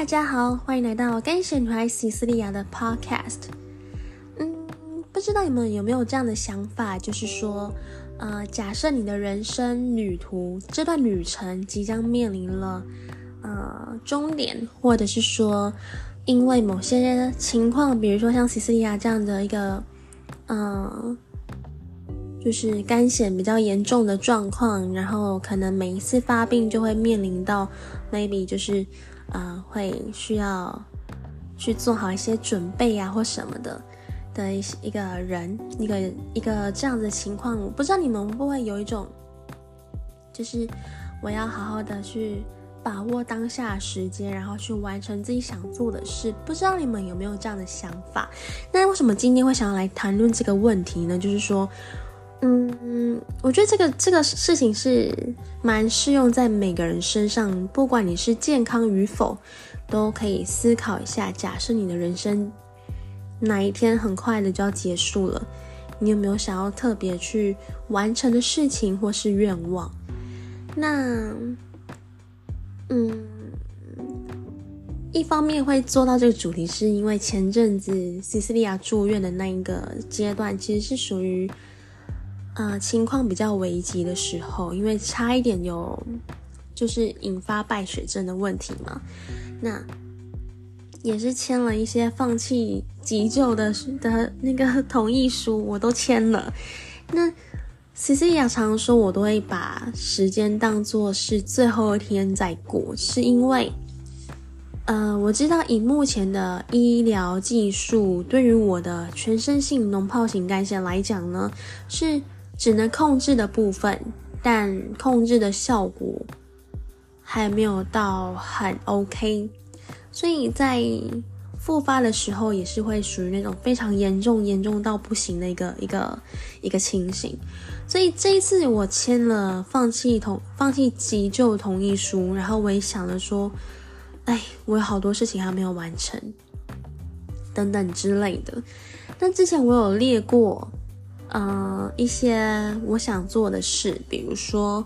大家好，欢迎来到干血女孩西斯利亚的 Podcast。嗯，不知道你们有没有这样的想法，就是说，呃，假设你的人生旅途这段旅程即将面临了呃终点，或者是说，因为某些情况，比如说像西斯利亚这样的一个，嗯。就是肝癣比较严重的状况，然后可能每一次发病就会面临到，maybe 就是，呃，会需要去做好一些准备呀或什么的的一一个人，一个一个这样子的情况，我不知道你们会不会有一种，就是我要好好的去把握当下时间，然后去完成自己想做的事，不知道你们有没有这样的想法？那为什么今天会想要来谈论这个问题呢？就是说。嗯，我觉得这个这个事情是蛮适用在每个人身上，不管你是健康与否，都可以思考一下。假设你的人生哪一天很快的就要结束了，你有没有想要特别去完成的事情或是愿望？那，嗯，一方面会做到这个主题，是因为前阵子西西利亚住院的那一个阶段，其实是属于。呃，情况比较危急的时候，因为差一点有就是引发败血症的问题嘛，那也是签了一些放弃急救的的那个同意书，我都签了。那 C C 亚常说，我都会把时间当做是最后一天在过，是因为，呃，我知道以目前的医疗技术，对于我的全身性脓疱型肝炎来讲呢，是。只能控制的部分，但控制的效果还没有到很 OK，所以在复发的时候也是会属于那种非常严重、严重到不行的一个一个一个情形。所以这一次我签了放弃同放弃急救同意书，然后我也想着说，哎，我有好多事情还没有完成，等等之类的。但之前我有列过。呃，一些我想做的事，比如说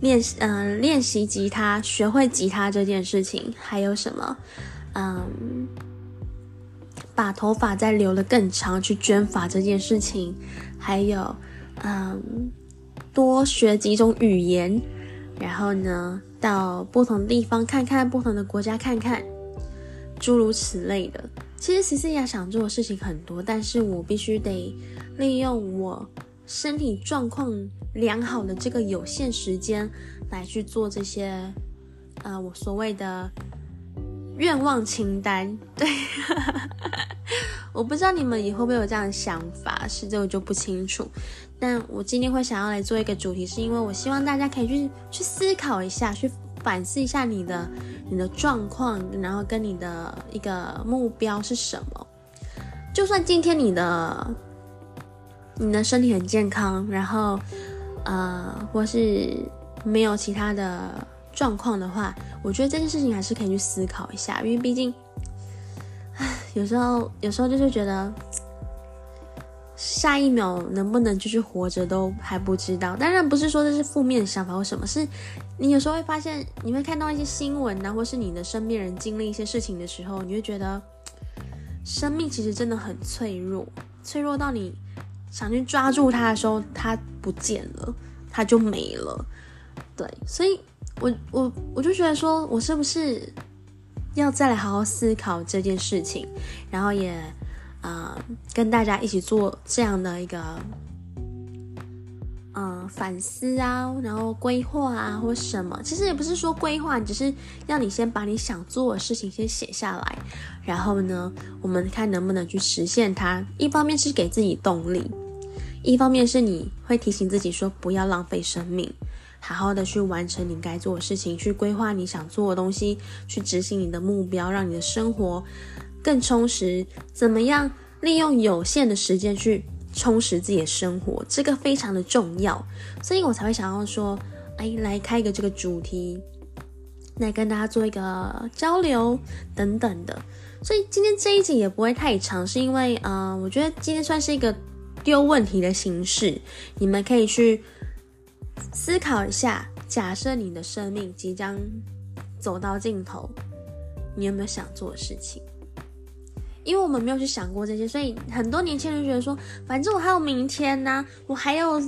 练习，嗯，练习吉他，学会吉他这件事情，还有什么，嗯，把头发再留的更长，去卷发这件事情，还有，嗯，多学几种语言，然后呢，到不同的地方看看，不同的国家看看，诸如此类的。其实，西西亚想做的事情很多，但是我必须得利用我身体状况良好的这个有限时间来去做这些，呃，我所谓的愿望清单。对，我不知道你们也会不会有这样的想法，是这个就不清楚。但我今天会想要来做一个主题，是因为我希望大家可以去去思考一下，去。反思一下你的你的状况，然后跟你的一个目标是什么？就算今天你的你的身体很健康，然后呃，或是没有其他的状况的话，我觉得这件事情还是可以去思考一下，因为毕竟，唉，有时候有时候就是觉得。下一秒能不能继续活着都还不知道。当然不是说这是负面想法或什么，是你有时候会发现，你会看到一些新闻啊，或是你的身边人经历一些事情的时候，你会觉得生命其实真的很脆弱，脆弱到你想去抓住它的时候，它不见了，它就没了。对，所以我我我就觉得说，我是不是要再来好好思考这件事情，然后也。啊，跟大家一起做这样的一个，嗯，反思啊，然后规划啊，或什么，其实也不是说规划，只是让你先把你想做的事情先写下来，然后呢，我们看能不能去实现它。一方面是给自己动力，一方面是你会提醒自己说不要浪费生命，好好的去完成你该做的事情，去规划你想做的东西，去执行你的目标，让你的生活。更充实，怎么样利用有限的时间去充实自己的生活？这个非常的重要，所以我才会想要说，哎，来开一个这个主题，来跟大家做一个交流等等的。所以今天这一集也不会太长，是因为，呃，我觉得今天算是一个丢问题的形式，你们可以去思考一下，假设你的生命即将走到尽头，你有没有想做的事情？因为我们没有去想过这些，所以很多年轻人觉得说，反正我还有明天呢，我还有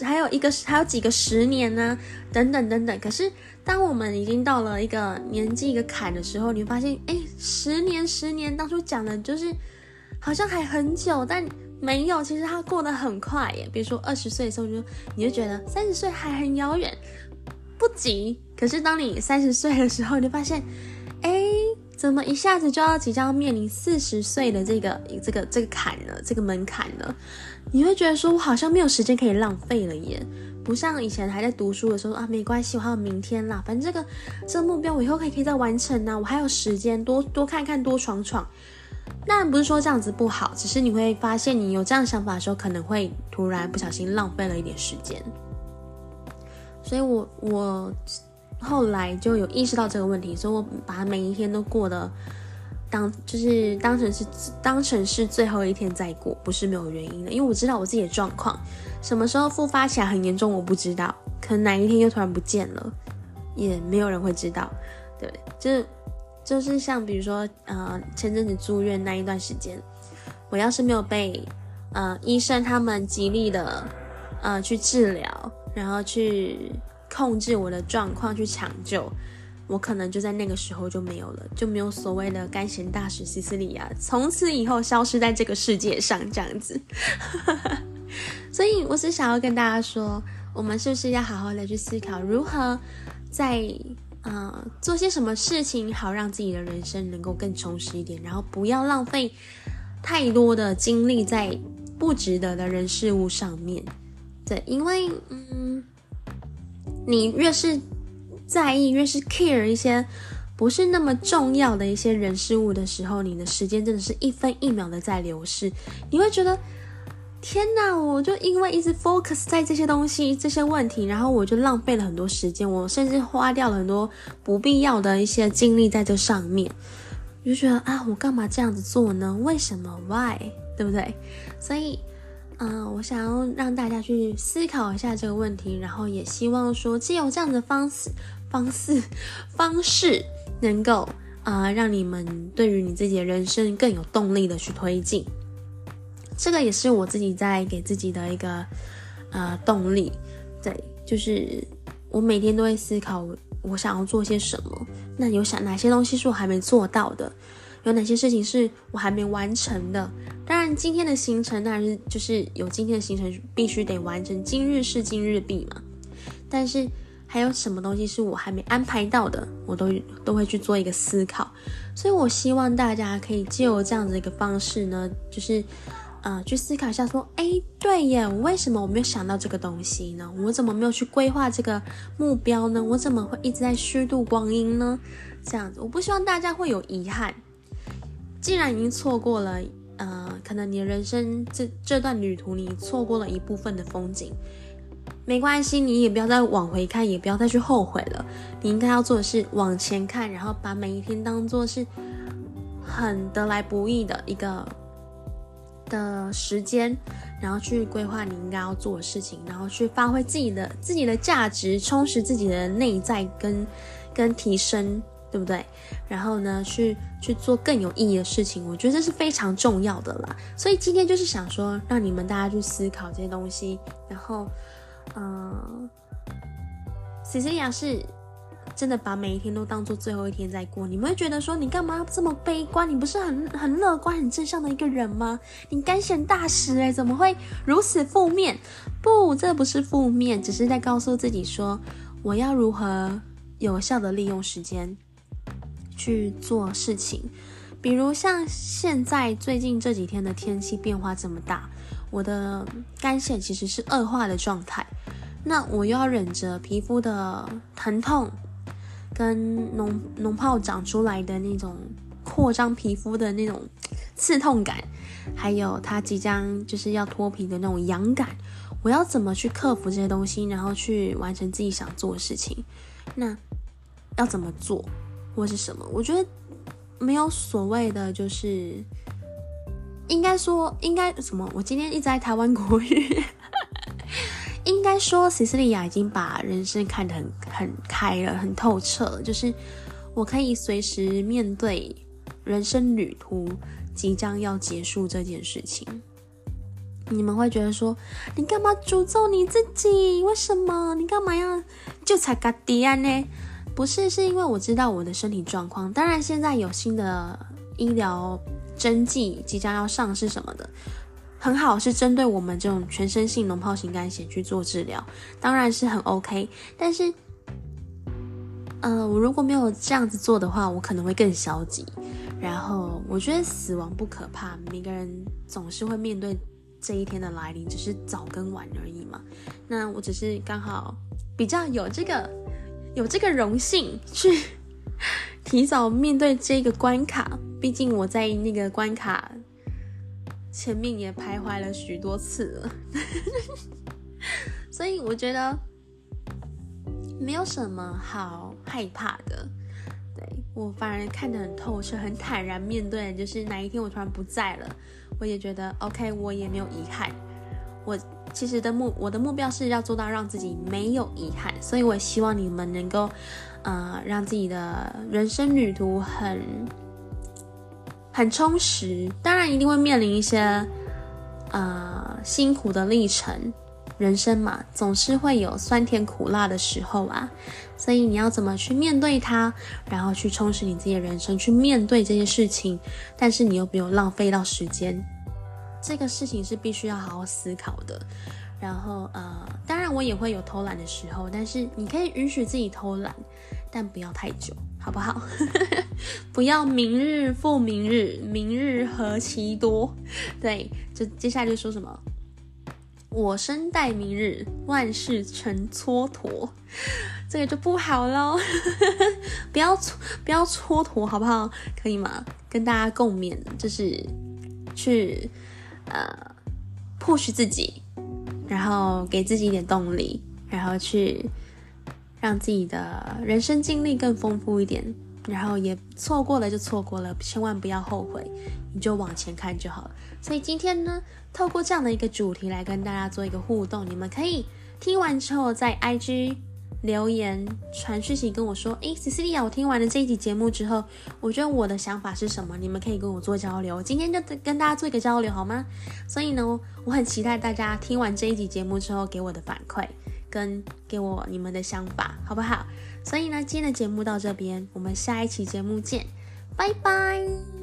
还有一个还有几个十年呢，等等等等。可是当我们已经到了一个年纪一个坎的时候，你会发现，哎，十年十年，当初讲的就是好像还很久，但没有，其实它过得很快耶。比如说二十岁的时候，就你就觉得三十岁还很遥远，不急。可是当你三十岁的时候，你就发现，哎。怎么一下子就要即将面临四十岁的这个这个这个坎了，这个门槛了？你会觉得说，我好像没有时间可以浪费了耶，不像以前还在读书的时候啊，没关系，我还有明天啦，反正这个这个目标我以后可以可以再完成呢，我还有时间多多看看多闯闯。当然不是说这样子不好，只是你会发现你有这样想法的时候，可能会突然不小心浪费了一点时间。所以我我。后来就有意识到这个问题，所以我把每一天都过得当就是当成是当成是最后一天再过，不是没有原因的。因为我知道我自己的状况，什么时候复发起来很严重，我不知道，可能哪一天又突然不见了，也没有人会知道。对，就是就是像比如说呃前阵子住院那一段时间，我要是没有被呃医生他们极力的呃去治疗，然后去。控制我的状况去抢救，我可能就在那个时候就没有了，就没有所谓的干贤大使西斯利亚，从此以后消失在这个世界上这样子。所以我是想要跟大家说，我们是不是要好好的去思考，如何在呃做些什么事情，好让自己的人生能够更充实一点，然后不要浪费太多的精力在不值得的人事物上面。对，因为嗯。你越是在意，越是 care 一些不是那么重要的一些人事物的时候，你的时间真的是一分一秒的在流逝。你会觉得，天哪！我就因为一直 focus 在这些东西、这些问题，然后我就浪费了很多时间，我甚至花掉了很多不必要的一些精力在这上面。你就觉得啊，我干嘛这样子做呢？为什么？Why？对不对？所以。嗯，我想要让大家去思考一下这个问题，然后也希望说，借由这样的方式、方式、方式，能够啊，让你们对于你自己的人生更有动力的去推进。这个也是我自己在给自己的一个呃动力。对，就是我每天都会思考，我想要做些什么。那有想哪些东西是我还没做到的？有哪些事情是我还没完成的？当然，今天的行程当然是就是有今天的行程必须得完成，今日事今日毕嘛。但是还有什么东西是我还没安排到的，我都都会去做一个思考。所以我希望大家可以借由这样子一个方式呢，就是呃去思考一下，说，哎，对耶，我为什么我没有想到这个东西呢？我怎么没有去规划这个目标呢？我怎么会一直在虚度光阴呢？这样子，我不希望大家会有遗憾。既然已经错过了，呃，可能你的人生这这段旅途，你错过了一部分的风景，没关系，你也不要再往回看，也不要再去后悔了。你应该要做的是往前看，然后把每一天当做是很得来不易的一个的时间，然后去规划你应该要做的事情，然后去发挥自己的自己的价值，充实自己的内在跟跟提升。对不对？然后呢，去去做更有意义的事情，我觉得这是非常重要的啦。所以今天就是想说，让你们大家去思考这些东西。然后，嗯，c c 亚是真的把每一天都当做最后一天在过。你们会觉得说，你干嘛这么悲观？你不是很很乐观、很正向的一个人吗？你干选大使哎，怎么会如此负面？不，这不是负面，只是在告诉自己说，我要如何有效的利用时间。去做事情，比如像现在最近这几天的天气变化这么大，我的肝线其实是恶化的状态。那我又要忍着皮肤的疼痛，跟脓脓泡长出来的那种扩张皮肤的那种刺痛感，还有它即将就是要脱皮的那种痒感，我要怎么去克服这些东西，然后去完成自己想做的事情？那要怎么做？或是什么？我觉得没有所谓的，就是应该说应该什么？我今天一直在台湾国语，应该说，西斯利亚已经把人生看得很很开了，很透彻了。就是我可以随时面对人生旅途即将要结束这件事情。你们会觉得说，你干嘛诅咒你自己？为什么？你干嘛要就才嘎迪安呢？不是，是因为我知道我的身体状况。当然，现在有新的医疗针剂即将要上市什么的，很好，是针对我们这种全身性脓疱型肝炎去做治疗，当然是很 OK。但是，呃，我如果没有这样子做的话，我可能会更消极。然后，我觉得死亡不可怕，每个人总是会面对。这一天的来临只是早跟晚而已嘛，那我只是刚好比较有这个有这个荣幸去 提早面对这个关卡，毕竟我在那个关卡前面也徘徊了许多次了，所以我觉得没有什么好害怕的，对我反而看得很透彻，很坦然面对，就是哪一天我突然不在了。我也觉得 OK，我也没有遗憾。我其实的目，我的目标是要做到让自己没有遗憾，所以我也希望你们能够，呃，让自己的人生旅途很很充实。当然，一定会面临一些呃辛苦的历程。人生嘛，总是会有酸甜苦辣的时候啊，所以你要怎么去面对它，然后去充实你自己的人生，去面对这些事情，但是你又没有浪费到时间，这个事情是必须要好好思考的。然后呃，当然我也会有偷懒的时候，但是你可以允许自己偷懒，但不要太久，好不好？不要明日复明日，明日何其多。对，就接下来就说什么？我生待明日，万事成蹉跎，这个就不好喽。不要不要蹉跎，好不好？可以吗？跟大家共勉，就是去呃 push 自己，然后给自己一点动力，然后去让自己的人生经历更丰富一点。然后也错过了就错过了，千万不要后悔，你就往前看就好了。所以今天呢，透过这样的一个主题来跟大家做一个互动，你们可以听完之后在 IG 留言传讯息跟我说，诶 c e c i l i a 我听完了这一集节目之后，我觉得我的想法是什么？你们可以跟我做交流。今天就跟大家做一个交流好吗？所以呢，我很期待大家听完这一集节目之后给我的反馈。跟给我你们的想法，好不好？所以呢，今天的节目到这边，我们下一期节目见，拜拜。